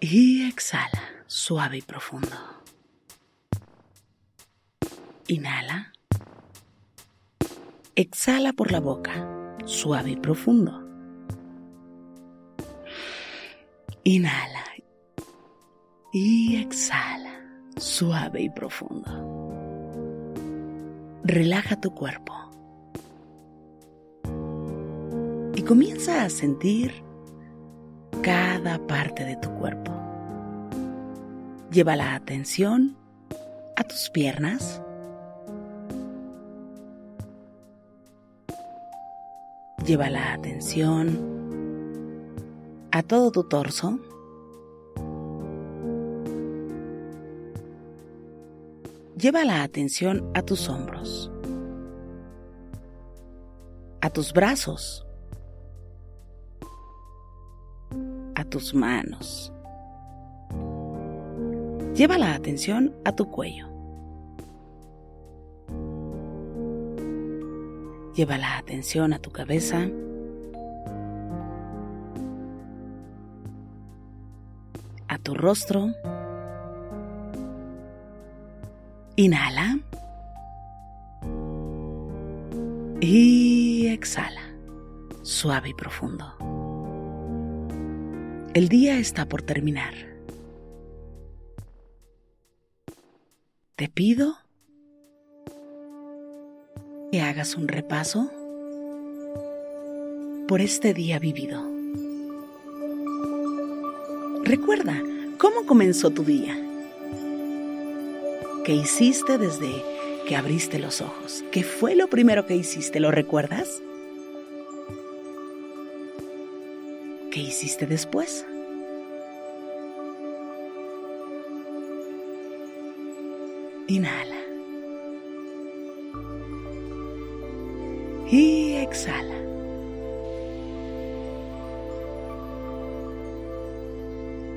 y exhala suave y profundo. Inhala. Exhala por la boca, suave y profundo. Inhala. Y exhala, suave y profundo. Relaja tu cuerpo. Y comienza a sentir cada parte de tu cuerpo. Lleva la atención a tus piernas. Lleva la atención a todo tu torso. Lleva la atención a tus hombros, a tus brazos, tus manos. Lleva la atención a tu cuello. Lleva la atención a tu cabeza. A tu rostro. Inhala. Y exhala. Suave y profundo. El día está por terminar. Te pido que hagas un repaso por este día vivido. Recuerda cómo comenzó tu día. ¿Qué hiciste desde que abriste los ojos? ¿Qué fue lo primero que hiciste? ¿Lo recuerdas? ¿Qué hiciste después? Inhala. Y exhala.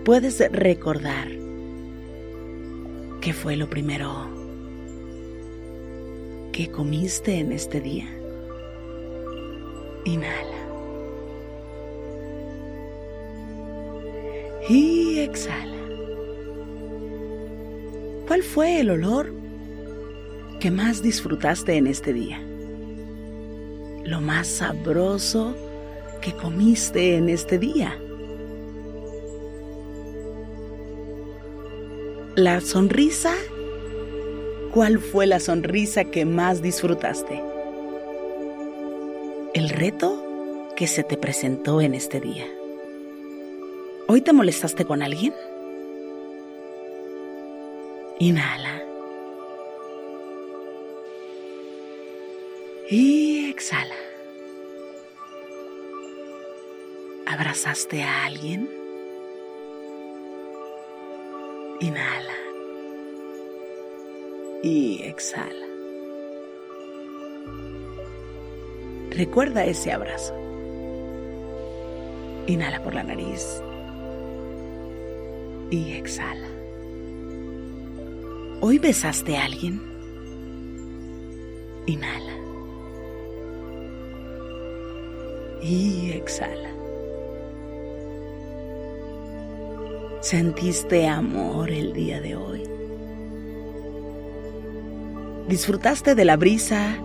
Puedes recordar qué fue lo primero que comiste en este día. Inhala. Y exhala. ¿Cuál fue el olor que más disfrutaste en este día? Lo más sabroso que comiste en este día. La sonrisa. ¿Cuál fue la sonrisa que más disfrutaste? El reto que se te presentó en este día. ¿Hoy te molestaste con alguien? Inhala. Y exhala. ¿Abrazaste a alguien? Inhala. Y exhala. Recuerda ese abrazo. Inhala por la nariz. Y exhala. ¿Hoy besaste a alguien? Inhala. Y exhala. ¿Sentiste amor el día de hoy? ¿Disfrutaste de la brisa?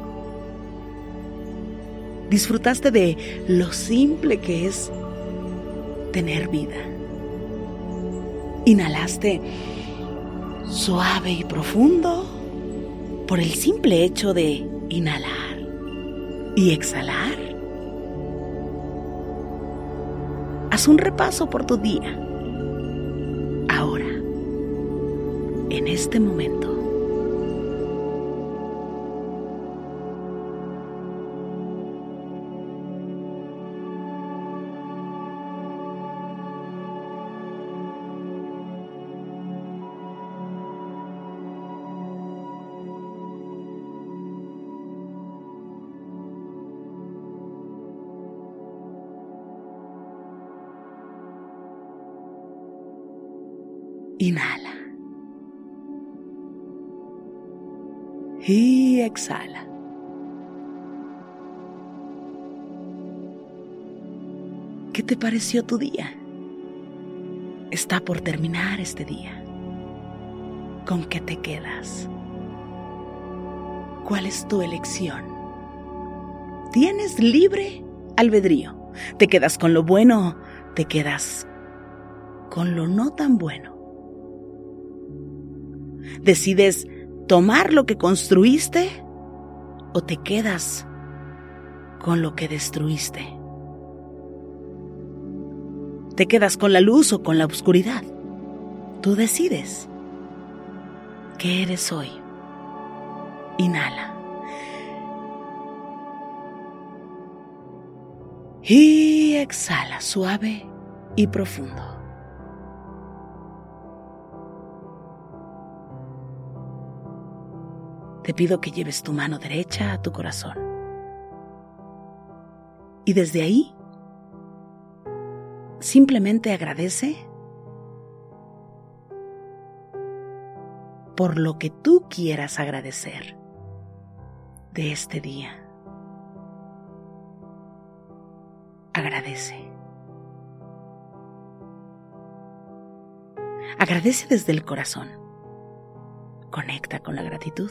¿Disfrutaste de lo simple que es tener vida? ¿Inhalaste suave y profundo por el simple hecho de inhalar y exhalar? Haz un repaso por tu día en este momento. Inhala. y exhala. ¿Qué te pareció tu día? Está por terminar este día. ¿Con qué te quedas? ¿Cuál es tu elección? Tienes libre albedrío. Te quedas con lo bueno, te quedas con lo no tan bueno. Decides tomar lo que construiste o te quedas con lo que destruiste? ¿Te quedas con la luz o con la oscuridad? Tú decides. ¿Qué eres hoy? Inhala. Y exhala suave y profundo. Te pido que lleves tu mano derecha a tu corazón. Y desde ahí, simplemente agradece por lo que tú quieras agradecer de este día. Agradece. Agradece desde el corazón. Conecta con la gratitud.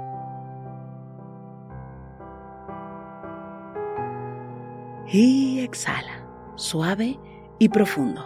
y exhala, suave y profundo.